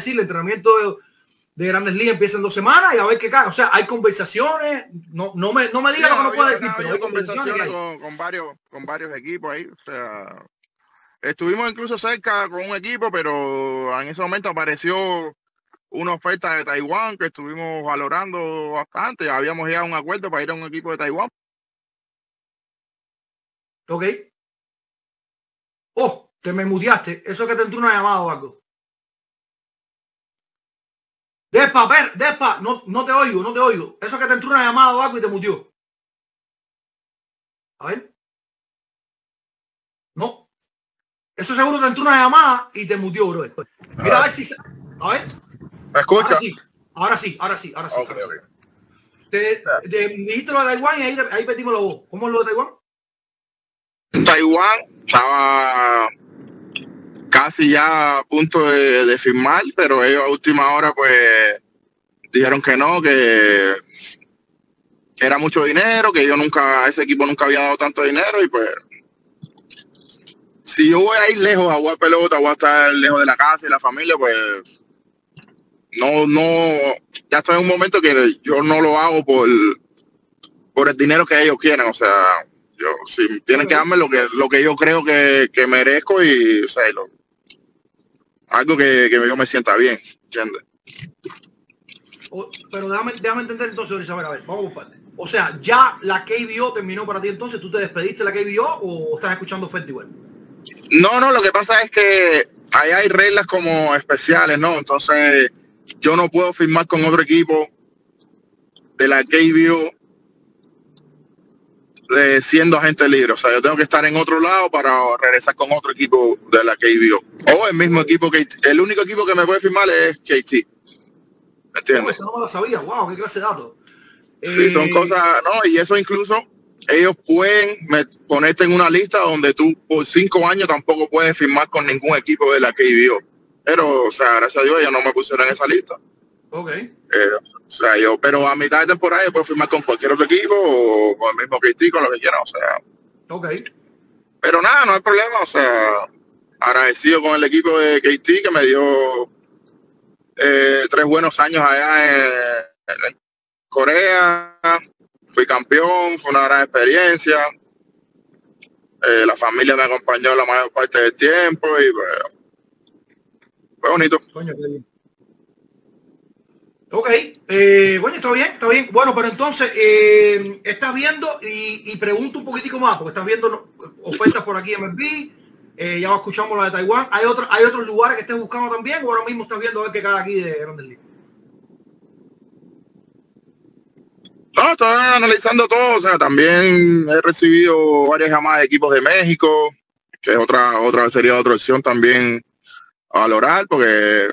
decir, el entrenamiento de, Grandes Ligas empieza en dos semanas y a ver qué cae. O sea, hay conversaciones, no, no me, no me diga lo que no puedo decir, pero hay conversaciones. Con, varios, con varios equipos ahí. O sea, estuvimos incluso cerca con un equipo, pero en ese momento apareció una oferta de Taiwán que estuvimos valorando bastante. Habíamos llegado a un acuerdo para ir a un equipo de Taiwán. Ok. Oh, te me muteaste. Eso que te entró una llamada o algo. Despa, ver, Despa, no, no te oigo, no te oigo. Eso que te entró una llamada o algo y te mutió. A ver. No. Eso seguro te entró una llamada y te mutió, bro. Mira, a ver si... A ver. ¿Me escucha? Ahora sí, ahora sí, ahora sí. Ahora sí, Te, dijiste lo de Taiwán y ahí, ahí pedimos la voz. ¿Cómo es lo de Taiwán? Taiwán estaba casi ya a punto de, firmar, pero ellos a última hora pues dijeron que no, que, era mucho dinero, que yo nunca, ese equipo nunca había dado tanto dinero y pues si yo voy a ir lejos a jugar pelota, voy a estar lejos de la casa y la familia, pues no, no, ya estoy en un momento que yo no lo hago por, por el dinero que ellos quieren, o sea, yo si tienen que darme lo que lo que yo creo que, merezco y o sea, algo que, que, yo me sienta bien, ¿entiendes? pero déjame, déjame entender entonces, a ver, a ver, vamos parte. O sea, ya la KBO terminó para ti entonces, ¿tú te despediste de la KBO o estás escuchando Festival? No, no, lo que pasa es que ahí hay reglas como especiales, ¿no? Entonces, yo no puedo firmar con otro equipo de la KBO eh, siendo agente libre. O sea, yo tengo que estar en otro lado para regresar con otro equipo de la KBO. O el mismo equipo que el único equipo que me puede firmar es KT. ¿Me entiendes? No, no lo sabía. Wow, qué clase de datos. Sí, son eh, cosas, no, y eso incluso ellos pueden ponerte en una lista donde tú por cinco años tampoco puedes firmar con ningún equipo de la KBO. Pero, o sea, gracias a Dios ya no me pusieron en esa lista. Ok. Eh, o sea, yo, pero a mitad de temporada yo puedo firmar con cualquier otro equipo o con el mismo KT, con lo que quiera, o sea. Ok. Pero nada, no hay problema, o sea, agradecido con el equipo de KT que me dio eh, tres buenos años allá en, Corea, fui campeón, fue una gran experiencia. Eh, la familia me acompañó la mayor parte del tiempo y pues, fue bonito. Coño, Ok, eh, bueno, está bien, está bien. Bueno, pero entonces, eh, estás viendo y, pregunto un poquitico más, porque estás viendo ofertas por aquí en MLB, eh, ya escuchamos la de Taiwán. ¿Hay, otro, ¿Hay otros lugares que estés buscando también o ahora mismo estás viendo a ver qué cae aquí de Grandes Ligas? No, estoy analizando todo, o sea, también he recibido varias llamadas de equipos de México, que es otra, otra sería otra opción también a valorar, porque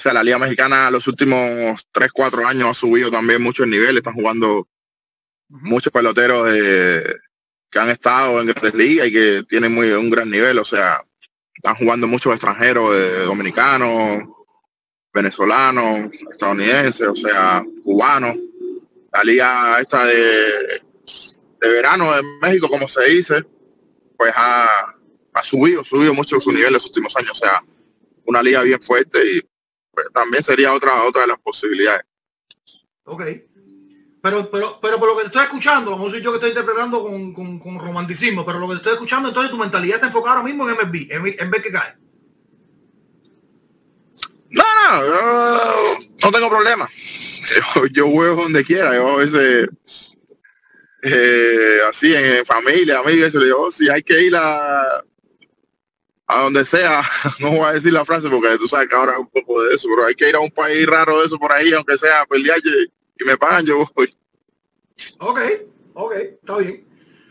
o sea, la Liga Mexicana los últimos 3, 4 años ha subido también mucho el nivel, están jugando muchos peloteros que han estado en grandes ligas y que tienen muy un gran nivel, o sea, están jugando muchos extranjeros eh, dominicanos, venezolanos, estadounidenses, o sea, cubanos. La liga esta de, de verano en México, como se dice, pues ha, ha subido, subido mucho su nivel en los últimos años, o sea, una liga bien fuerte y también sería otra otra de las posibilidades. Ok. Pero, pero, pero por lo que te estoy escuchando, no soy yo que estoy interpretando con, con, romanticismo, pero lo que te estoy escuchando, entonces tu mentalidad está enfocada ahora mismo en MLB, en, en ver que cae. No, no, no tengo problema. Yo, yo juego donde quiera. Yo a veces, eh, así en familia, amigos, digo, oh, si hay que ir a, a donde sea, no voy a decir la frase porque tú sabes que ahora es un poco de eso, pero hay que ir a un país raro de eso por ahí, aunque sea pelear y, me pagan, yo voy. Ok, ok, está bien,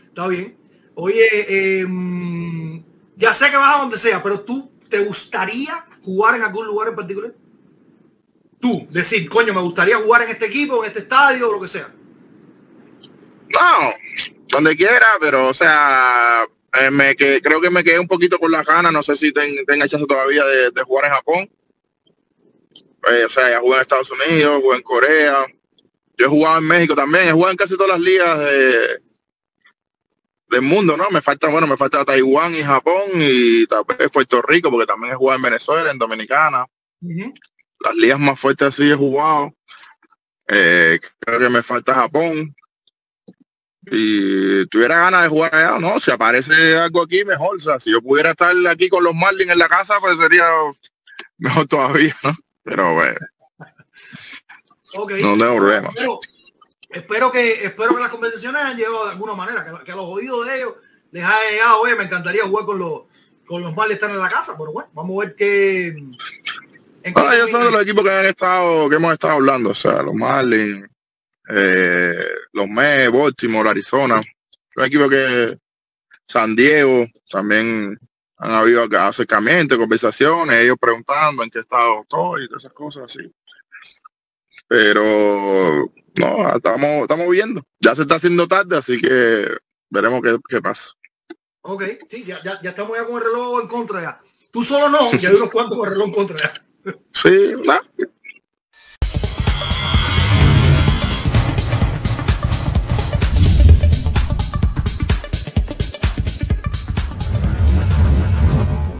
está bien. Oye, em, ya sé que vas a donde sea, pero tú, ¿te gustaría jugar en algún lugar en particular? Tú, decir, coño, me gustaría jugar en este equipo, en este estadio, o lo que sea. No, donde quiera, pero o sea, eh, me que, creo que me quedé un poquito con la gana, no sé si tenga chance todavía de, jugar en Japón. Eh, o sea, ya jugué en Estados Unidos, jugué en Corea. Yo he jugado en México también, he jugado en casi todas las ligas de, del mundo, ¿no? Me falta, bueno, me falta Taiwán y Japón y tal vez Puerto Rico, porque también he jugado en Venezuela, en Dominicana. las ligas más fuertes así he jugado. Eh, creo que me falta Japón. Y tuviera ganas de jugar allá, no, si aparece algo aquí, mejor. O sea, si yo pudiera estar aquí con los Marlins en la casa, pues sería mejor todavía, ¿no? Pero bueno. Okay. No tengo problema. Espero, espero, que espero que las conversaciones hayan llegado de alguna manera, que, que a los oídos de ellos les haya llegado, oye, me encantaría jugar con los con los Marlins están en la casa, pero bueno, vamos a ver qué. en qué Ah, de termina. los equipos que han estado, que hemos estado hablando, o sea, los Marlins, eh, los Mets, Baltimore, Arizona, un equipo que San Diego también han habido acercamientos, conversaciones, ellos preguntando en qué estado estoy y todas esas cosas así. Pero no, estamos, estamos viendo. Ya se está haciendo tarde, así que veremos qué, qué pasa. Ok, sí, ya, ya, ya estamos ya con el reloj en contra ya. Tú solo no, ya hay unos cuantos con el reloj en contra ya. Sí, nah,